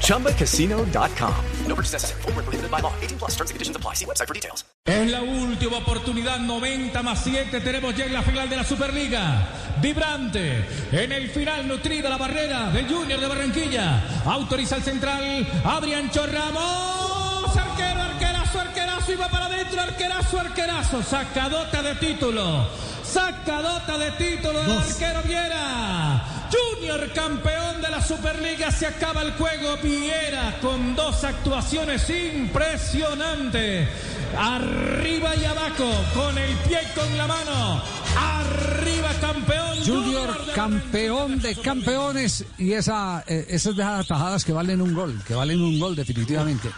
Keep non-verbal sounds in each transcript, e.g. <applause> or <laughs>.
ChumbaCasino.com. No purchase necessary. Full prohibited by law. 18 plus terms and conditions apply. See website for details. Es la última oportunidad, 90 más 7. Tenemos ya en la final de la Superliga. Vibrante. En el final, nutrida la barrera del Junior de Barranquilla. Autoriza el central. Adrián Chorramos. Arquero, arquerazo, arquerazo. Y va para adentro. Arquerazo, arquerazo. Sacadota de título. Sacadota de título del arquero Viera. Junior campeón de la Superliga, se acaba el juego. Viera con dos actuaciones impresionantes. Arriba y abajo, con el pie y con la mano. Arriba campeón. Junior campeón de campeones y esa, eh, esas de esas atajadas que valen un gol, que valen un gol definitivamente.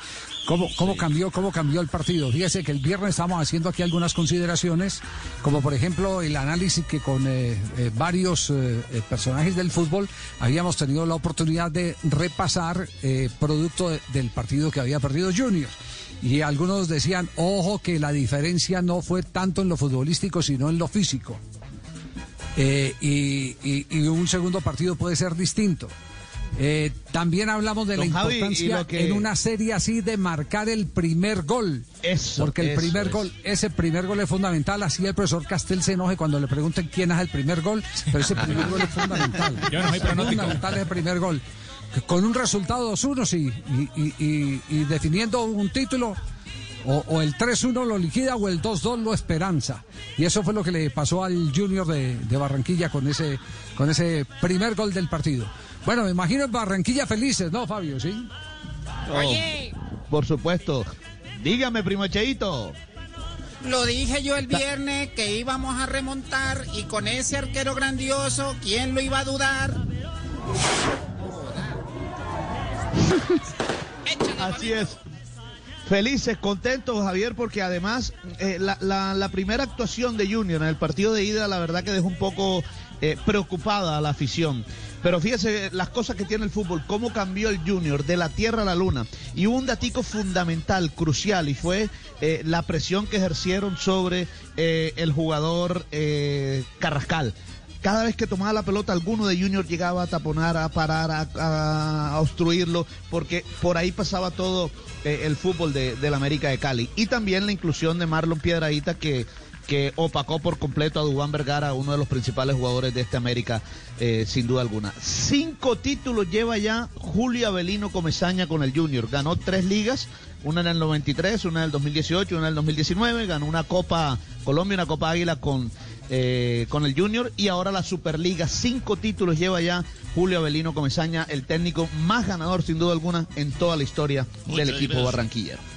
¿Cómo, cómo cambió, cómo cambió el partido? Fíjese que el viernes estamos haciendo aquí algunas consideraciones, como por ejemplo el análisis que con eh, eh, varios eh, eh, personajes del fútbol habíamos tenido la oportunidad de repasar eh, producto de- del partido que había perdido Junior. Y algunos decían, ojo, que la diferencia no fue tanto en lo futbolístico, sino en lo físico. Y, y- y un segundo partido puede ser distinto. Eh, también hablamos de Don la Javi, importancia lo que- en una serie así de marcar el primer gol. Eso, Porque el eso, primer eso. gol, ese primer gol es fundamental. Así el profesor Castel se enoje cuando le pregunten quién es el primer gol, pero ese primer gol es fundamental. <laughs> Yo no soy pronóstico. fundamental es el primer gol. Con un resultado 2-1, sí, y, y- y- y definiendo un título, o, o el 3-1 lo liquida o el 2-2 lo esperanza. Y eso fue lo que le pasó al Junior de, de Barranquilla con ese, con ese primer gol del partido. Bueno, me imagino en Barranquilla felices, ¿no, Fabio? Sí. Oye, Por supuesto. Dígame, primo Cheito. lo dije yo el viernes que íbamos a remontar y con ese arquero grandioso, ¿quién lo iba a dudar? Así es. Felices, contentos, Javier, porque además eh, la, la- la primera actuación de Junior en el partido de ida, la verdad que dejó un poco eh, preocupada a la afición. Pero fíjese las cosas que tiene el fútbol, cómo cambió el Junior de la tierra a la luna. Y hubo un datico fundamental, crucial, y fue eh, la presión que ejercieron sobre eh, el jugador eh, Carrascal. Cada vez que tomaba la pelota, alguno de Junior llegaba a taponar, a parar, a, obstruirlo, porque por ahí pasaba todo eh, el fútbol de, del América de Cali. Y también la inclusión de Marlon Piedradita, que, que opacó por completo a Dubán Vergara, uno de los principales jugadores de este América, eh, sin duda alguna. Cinco títulos lleva ya Julio Avelino Comesaña con el Junior. Ganó tres ligas, una en el 93, una en el 2018, una en el 2019. Ganó una Copa Colombia, una Copa Águila con eh, con el Junior y ahora la Superliga. Cinco títulos lleva ya Julio Avelino Comesaña, el técnico más ganador sin duda alguna en toda la historia del equipo barranquillero.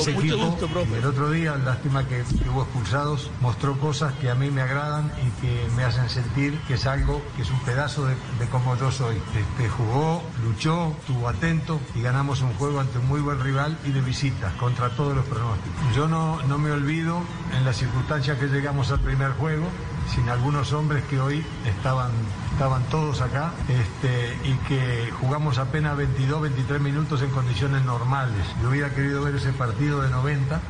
Ese Con equipo, gusto, el otro día, lástima que, que hubo expulsados, mostró cosas que a mí me agradan y que me hacen sentir que es algo, que es un pedazo de, de cómo yo soy. Este, jugó, luchó, estuvo atento y ganamos un juego ante un muy buen rival y de visita, contra todos los pronósticos. Yo no, no me olvido en las circunstancias que llegamos al primer juego, sin algunos hombres que hoy estaban, estaban todos acá este, y que jugamos apenas 22, 23 minutos en condiciones normales. Yo hubiera querido ver ese partido de 90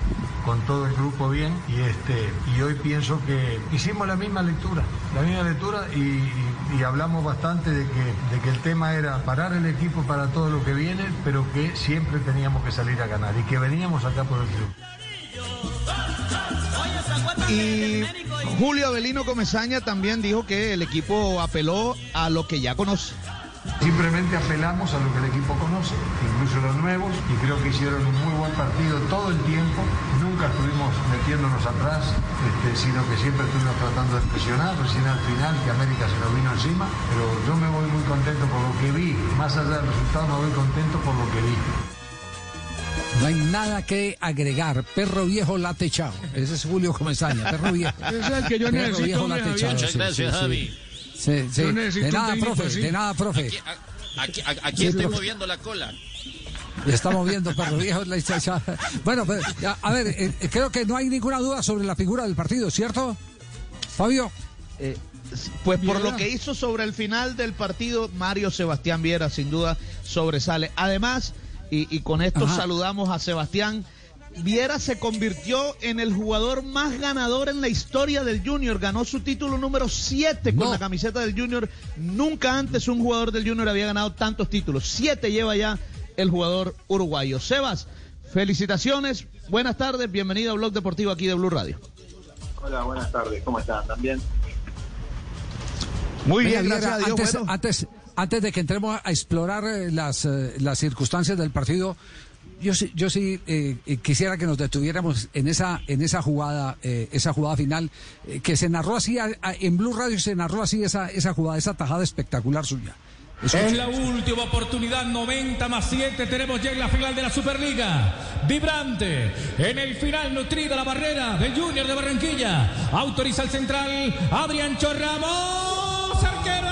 con todo el grupo bien y, este, y hoy pienso que hicimos la misma lectura, la misma lectura y, y- hablamos bastante de que, de que el tema era parar el equipo para todo lo que viene, pero que siempre teníamos que salir a ganar y que veníamos acá por el triunfo. Y Julio Avelino Comesaña también dijo que el equipo apeló a lo que ya conoce. Simplemente apelamos a lo que el equipo conoce, incluso los nuevos, y creo que hicieron un muy buen partido todo el tiempo. Nunca estuvimos metiéndonos atrás, este, sino que siempre estuvimos tratando de presionar. Recién al final, que América se nos vino encima, pero yo me voy muy contento por lo que vi. Más allá del resultado, me voy contento por lo que vi. No hay nada que agregar. Perro viejo late chao. Ese es Julio Comesaña, perro viejo. <laughs> Ese es el que yo Perro necesito, viejo late chao. Muchas Sí, gracias, sí, sí. Javi. Sí, sí. Yo necesito De nada, profe, así. de nada, profe. Aquí, aquí Sí, estoy profe. moviendo la cola. Ya estamos viendo, perro viejo. la- Bueno, pues, a ver, eh, eh, creo que no hay ninguna duda sobre la figura del partido, ¿cierto? Fabio. Eh, pues por Viera. lo que hizo sobre el final del partido, Mario Sebastián Viera sin duda sobresale. Además, y, y con esto Ajá. saludamos a Sebastián, Viera se convirtió en el jugador más ganador en la historia del Junior. Ganó su título número 7 con No. la camiseta del Junior. Nunca antes un jugador del Junior había ganado tantos títulos. Siete lleva ya el jugador uruguayo. Sebas, felicitaciones, buenas tardes, bienvenido a Blog Deportivo aquí de Blue Radio. Hola, buenas tardes, ¿cómo están? ¿También? Muy bien, gracias Viera, a Dios. antes, bueno. antes, antes de que entremos a explorar eh, las, eh, las circunstancias del partido, yo sí, yo sí eh, quisiera que nos detuviéramos en esa, en esa jugada, eh, esa jugada final, eh, que se narró así, a- a- en Blue Radio se narró así esa, esa jugada, esa tajada espectacular suya. Es la última oportunidad, 90 más 7. Tenemos ya en la final de la Superliga. Vibrante. En el final, nutrida la barrera del Junior de Barranquilla. Autoriza el central. Adrián Chorramos. Arquero,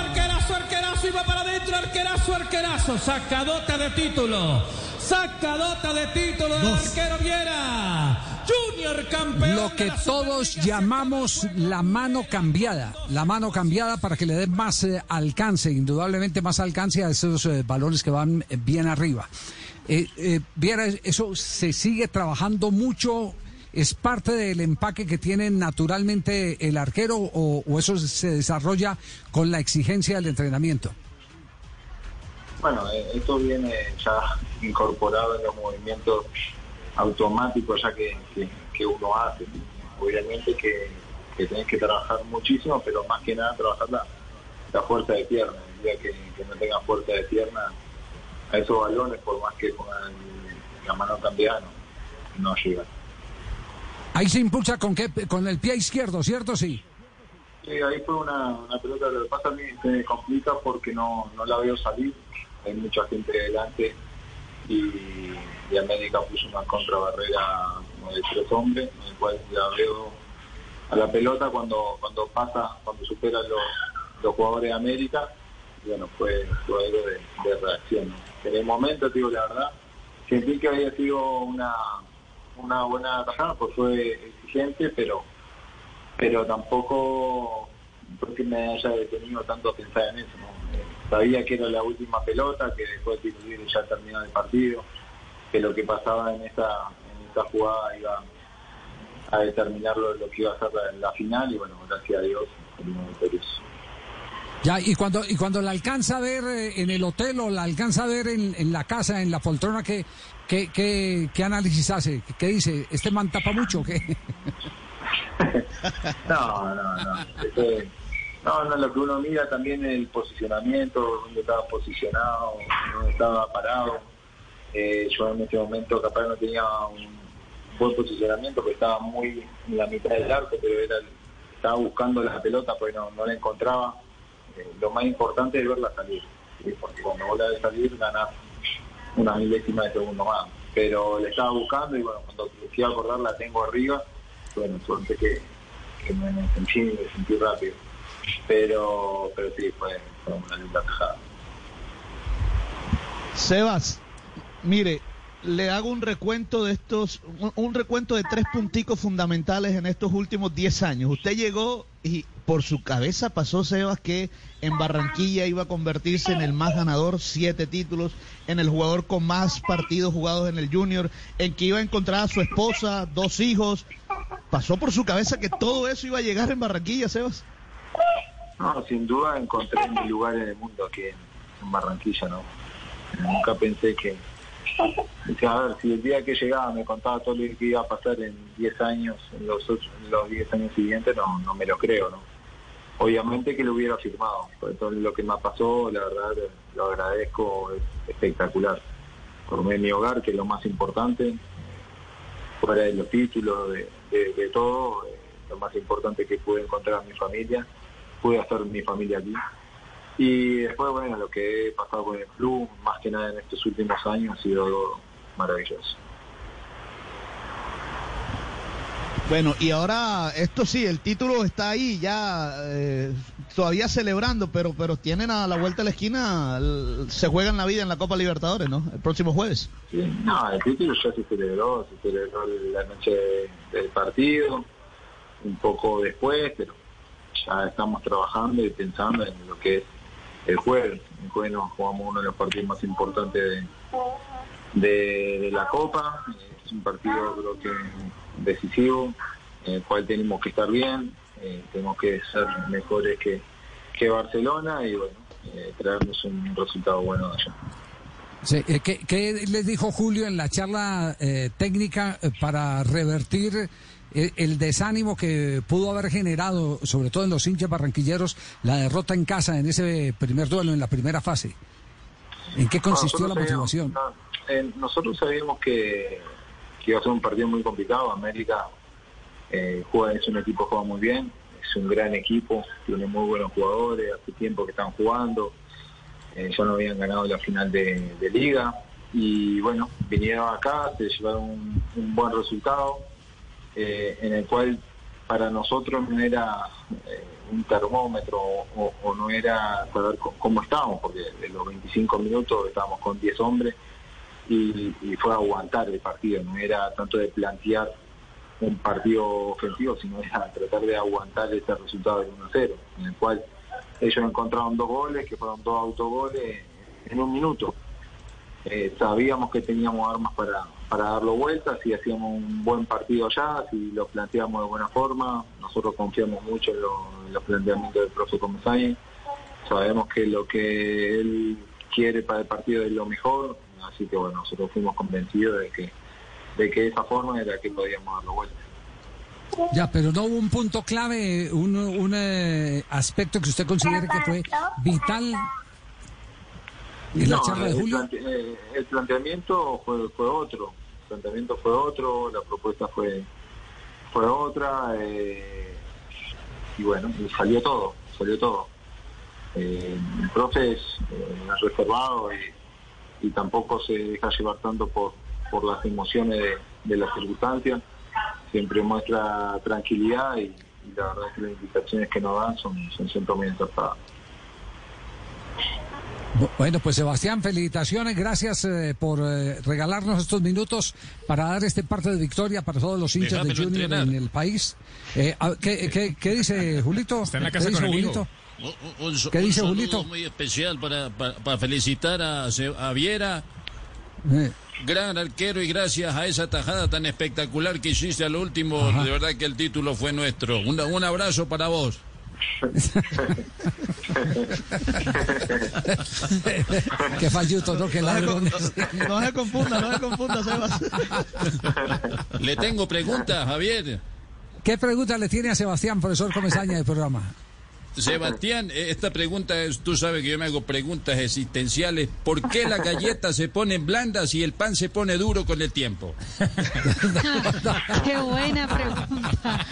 Arquerazo, arquerazo. Sacadota de título. Sacadota de título del arquero Viera. Junior campeón. Lo de que la todos llamamos la mano cambiada, la mano cambiada para que le den más eh, alcance, indudablemente más alcance a esos eh, balones que van eh, bien arriba. Eh, Viera, eso se sigue trabajando mucho, es parte del empaque que tiene naturalmente el arquero o, o eso se desarrolla con la exigencia del entrenamiento. Bueno, eh, esto viene ya incorporado en los movimientos automáticos ya que, que- que uno hace. Obviamente que, que tenés que trabajar muchísimo, pero más que nada trabajar la, la fuerza de pierna. El día que, que no tengas fuerza de pierna, a esos balones, por más que pongan la mano cambiada, no, no llegan. Ahí se impulsa con, qué, con el pie izquierdo, ¿cierto? Sí. Sí, ahí fue una, una pelota. Lo que pasa a mí se me complica porque no, no la veo salir. Hay mucha gente delante y, América puso una contrabarrera como de tres hombres, en el cual veo a la pelota cuando cuando pasa, cuando supera los, los jugadores de América. Bueno, fue, algo de, reacción. En el momento, digo la verdad, sentí que había sido una, una buena tajada, pues fue exigente, pero pero tampoco porque me haya detenido tanto a pensar en eso. Sabía que era la última pelota, que después de tiro ya terminaba el partido, que lo que pasaba en esa, en esa jugada iba a determinar lo, lo que iba a ser la, la final y bueno, gracias a Dios salimos victoriosos. Ya, y cuando, y cuando la alcanza a ver eh, en el hotel o la alcanza a ver en, en la casa, en la poltrona, ¿qué, qué, qué, qué análisis hace? ¿Qué dice? ¿Este man tapa mucho o qué? <laughs> No, no, no. Eso- no, no, lo que uno mira también es el posicionamiento, dónde estaba posicionado, dónde estaba parado. Eh, yo en este momento capaz no tenía un buen posicionamiento porque estaba muy en la mitad del arco, pero era estaba buscando la pelota porque no, no la encontraba. Eh, lo más importante es verla salir, ¿sí? porque cuando vos la ves salir ganás una milésima de segundo más. Pero le estaba buscando y bueno, cuando fui a acordar la tengo arriba, bueno, suerte que, que me sentí, me sentí rápido. Pero, pero sí, fue, una linda. Sebas, mire, le hago un recuento de estos, un, un recuento de tres punticos fundamentales en estos últimos 10 años. Usted llegó y por su cabeza pasó, Sebas, que en Barranquilla iba a convertirse en el más ganador, siete títulos, en el jugador con más partidos jugados en el Junior, en que iba a encontrar a su esposa, dos hijos. ¿Pasó por su cabeza que todo eso iba a llegar en Barranquilla, Sebas? No, sin duda encontré mi lugar en el mundo aquí en, Barranquilla, ¿no? Nunca pensé que... A ver, si el día que llegaba me contaba todo lo que iba a pasar en 10 años, en los otros- en los 10 años siguientes, no, no me lo creo, ¿no? Obviamente que lo hubiera firmado, por todo lo que me pasó, la verdad, lo agradezco, es espectacular. Formé mi hogar, que es lo más importante, fuera de los títulos, de todo, eh, lo más importante que pude encontrar a mi familia, pude hacer mi familia aquí. Y después, bueno, lo que he pasado con el club, más que nada en estos últimos años, ha sido algo maravilloso. Bueno, y ahora esto sí, el título está ahí ya eh, todavía celebrando, pero, pero tienen a la vuelta de la esquina, el- se juegan la vida en la Copa Libertadores, ¿no? El próximo jueves. Sí, no, el título ya se celebró, se celebró la noche del partido, un poco después, pero ya estamos trabajando y pensando en lo que es el jueves. El jueves nos jugamos uno de los partidos más importantes de, la Copa, es un partido creo que decisivo, en el cual tenemos que estar bien, eh, tenemos que ser mejores que, que Barcelona y bueno, eh, traernos un resultado bueno de allá. Sí, eh, ¿qué, qué les dijo Julio en la charla eh, técnica eh, para revertir eh, el desánimo que pudo haber generado, sobre todo en los hinchas barranquilleros, la derrota en casa en ese primer duelo, en la primera fase? ¿En qué consistió la motivación? sabíamos- no, eh, nosotros sabíamos que, que iba a ser un partido muy complicado. América eh, juega, es un equipo que juega muy bien, es un gran equipo, tiene muy buenos jugadores, hace tiempo que están jugando, eh, ya no habían ganado la final de, liga. Y bueno, vinieron acá, se llevaron un, buen resultado eh, en el cual para nosotros no era eh, un termómetro o, no era saber cómo estábamos, porque de los 25 minutos estábamos con 10 hombres y, y fue aguantar el partido, no era tanto de plantear un partido ofensivo, sino era tratar de aguantar ese resultado del 1-0, en el cual ellos encontraron dos goles, que fueron dos autogoles en un minuto. Eh, sabíamos que teníamos armas para, para darlo vuelta, si hacíamos un buen partido allá, si lo planteamos de buena forma, nosotros confiamos mucho en, lo- en los planteamientos del profe Comesaña, sabemos que lo que él quiere para el partido es lo mejor, así que bueno, nosotros fuimos convencidos de que de que esa forma era que podíamos darlo vuelta. Ya, pero no hubo un punto clave, un, un, eh, aspecto que usted considere que fue vital en la No, charla de el, Julio. plante- eh, el planteamiento fue, fue otro, el planteamiento fue otro, la propuesta fue fue otra eh, y bueno, y salió todo, salió todo. Eh, el profe es eh, reservado y, y tampoco se deja llevar tanto por, por las emociones de, de las circunstancias, siempre muestra tranquilidad y, y la verdad es que las invitaciones que nos dan son, son siempre muy acertadas. Bu- Bueno, pues Sebastián, felicitaciones, gracias eh, por eh, regalarnos estos minutos para dar este parte de victoria para todos los hinchas de Junior entrenar. en el país. Eh, a- ¿qué, qué, qué dice Julito? Está en la ¿Qué casa dice con el hijo. Julito? Un, un- ¿Qué un dice Julito? muy especial para, para, para felicitar a, a Viera, Eh, gran arquero, y gracias a esa tajada tan espectacular que hiciste al último, Ajá. de verdad que el título fue nuestro. Un, un abrazo para vos. <laughs> qué falluto, ¿no? Qué ladrones. no se confunda, no se confunda, Sebas. Le tengo preguntas, Javier. ¿Qué pregunta le tiene a Sebastián, profesor Comesaña del programa? Sebastián, eh, esta pregunta es, tú sabes que yo me hago preguntas existenciales. ¿Por qué las galletas se ponen blandas y el pan se pone duro con el tiempo? <laughs> Qué buena pregunta.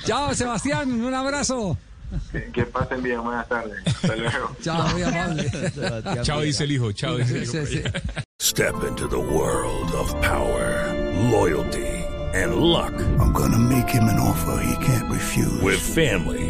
<laughs> Chao, Sebastián, un abrazo. Que, que pasen bien, buenas tardes. Hasta luego. <laughs> Chao, muy amable. Chao, dice el hijo. Chao, dice el hijo. Sí, sí. Step into the world of power, loyalty, and luck. I'm gonna make him an offer he can't refuse. With family,